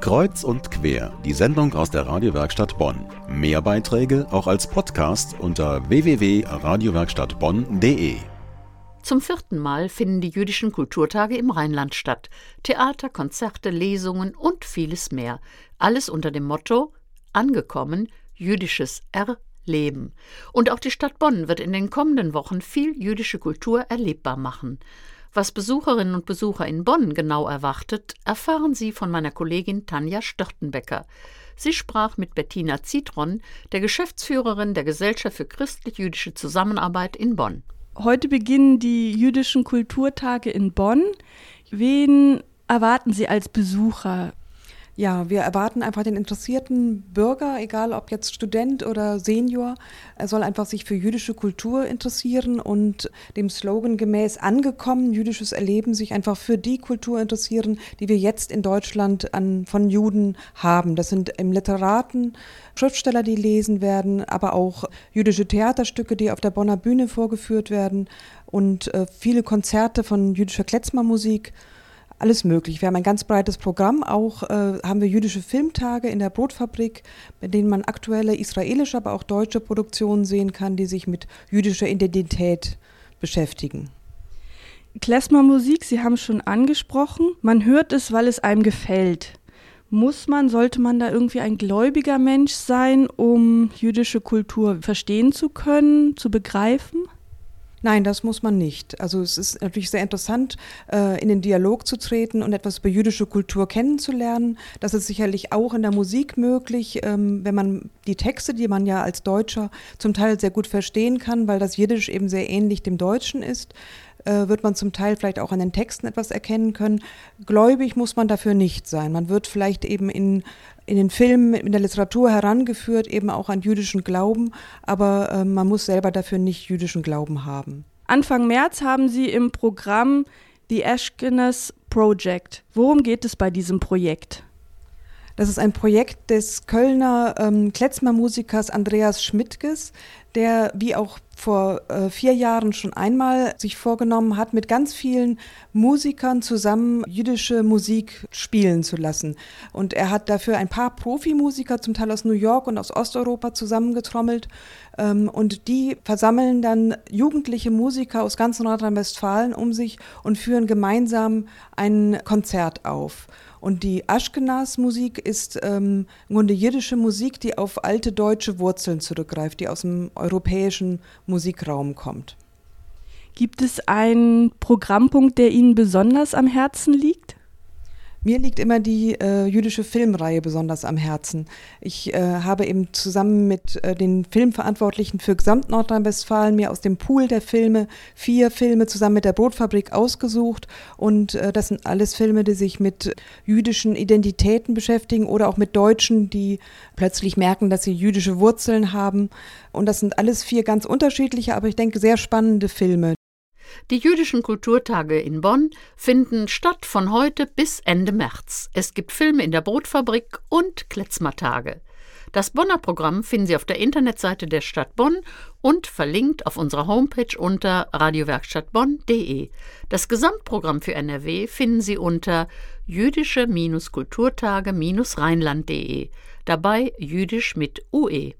Kreuz und quer, die Sendung aus der Radiowerkstatt Bonn. Mehr Beiträge auch als Podcast unter www.radiowerkstattbonn.de. Zum vierten Mal finden die jüdischen Kulturtage im Rheinland statt. Theater, Konzerte, Lesungen und vieles mehr. Alles unter dem Motto Angekommen, jüdisches Erleben. Und auch die Stadt Bonn wird in den kommenden Wochen viel jüdische Kultur erlebbar machen. Was Besucherinnen und Besucher in Bonn genau erwartet, erfahren Sie von meiner Kollegin Tanja Störtenbecker. Sie sprach mit Bettina Zitron, der Geschäftsführerin der Gesellschaft für christlich-jüdische Zusammenarbeit in Bonn. Heute beginnen die jüdischen Kulturtage in Bonn. Wen erwarten Sie als Besucher? Ja, wir erwarten einfach den interessierten Bürger, egal ob jetzt Student oder Senior, er soll einfach sich für jüdische Kultur interessieren und dem Slogan gemäß angekommen, jüdisches Erleben, sich einfach für die Kultur interessieren, die wir jetzt in Deutschland an, von Juden haben. Das sind im Literaten Schriftsteller, die lesen werden, aber auch jüdische Theaterstücke, die auf der Bonner Bühne vorgeführt werden und äh, viele Konzerte von jüdischer Kletzmermusik alles möglich. Wir haben ein ganz breites Programm. Auch äh, haben wir jüdische Filmtage in der Brotfabrik, bei denen man aktuelle israelische, aber auch deutsche Produktionen sehen kann, die sich mit jüdischer Identität beschäftigen. Klezmer-Musik, Sie haben es schon angesprochen. Man hört es, weil es einem gefällt. Muss man, sollte man da irgendwie ein gläubiger Mensch sein, um jüdische Kultur verstehen zu können, zu begreifen? Nein, das muss man nicht. Also es ist natürlich sehr interessant, äh, in den Dialog zu treten und etwas über jüdische Kultur kennenzulernen. Das ist sicherlich auch in der Musik möglich, ähm, wenn man die Texte, die man ja als Deutscher zum Teil sehr gut verstehen kann, weil das Jiddisch eben sehr ähnlich dem Deutschen ist, äh, wird man zum Teil vielleicht auch an den Texten etwas erkennen können. Gläubig muss man dafür nicht sein. Man wird vielleicht eben in, in den Filmen, in der Literatur herangeführt, eben auch an jüdischen Glauben, aber äh, man muss selber dafür nicht jüdischen Glauben haben. Anfang März haben Sie im Programm The Ashkenaz Project. Worum geht es bei diesem Projekt? Das ist ein Projekt des Kölner ähm, Kletzmer-Musikers Andreas Schmidtges, der wie auch vor äh, vier Jahren schon einmal sich vorgenommen hat, mit ganz vielen Musikern zusammen jüdische Musik spielen zu lassen. Und er hat dafür ein paar Profimusiker, zum Teil aus New York und aus Osteuropa, zusammengetrommelt. Ähm, und die versammeln dann jugendliche Musiker aus ganz Nordrhein-Westfalen um sich und führen gemeinsam ein Konzert auf. Und die Aschkenaz-Musik ist ähm, im Grunde jiddische Musik, die auf alte deutsche Wurzeln zurückgreift, die aus dem europäischen Musikraum kommt. Gibt es einen Programmpunkt, der Ihnen besonders am Herzen liegt? Mir liegt immer die äh, jüdische Filmreihe besonders am Herzen. Ich äh, habe eben zusammen mit äh, den Filmverantwortlichen für Gesamt Nordrhein-Westfalen mir aus dem Pool der Filme vier Filme zusammen mit der Brotfabrik ausgesucht. Und äh, das sind alles Filme, die sich mit jüdischen Identitäten beschäftigen oder auch mit Deutschen, die plötzlich merken, dass sie jüdische Wurzeln haben. Und das sind alles vier ganz unterschiedliche, aber ich denke sehr spannende Filme. Die jüdischen Kulturtage in Bonn finden statt von heute bis Ende März. Es gibt Filme in der Brotfabrik und Kletzmertage. Das Bonner Programm finden Sie auf der Internetseite der Stadt Bonn und verlinkt auf unserer Homepage unter radiowerkstattbonn.de. Das Gesamtprogramm für NRW finden Sie unter jüdische-kulturtage-rheinland.de. Dabei jüdisch mit UE.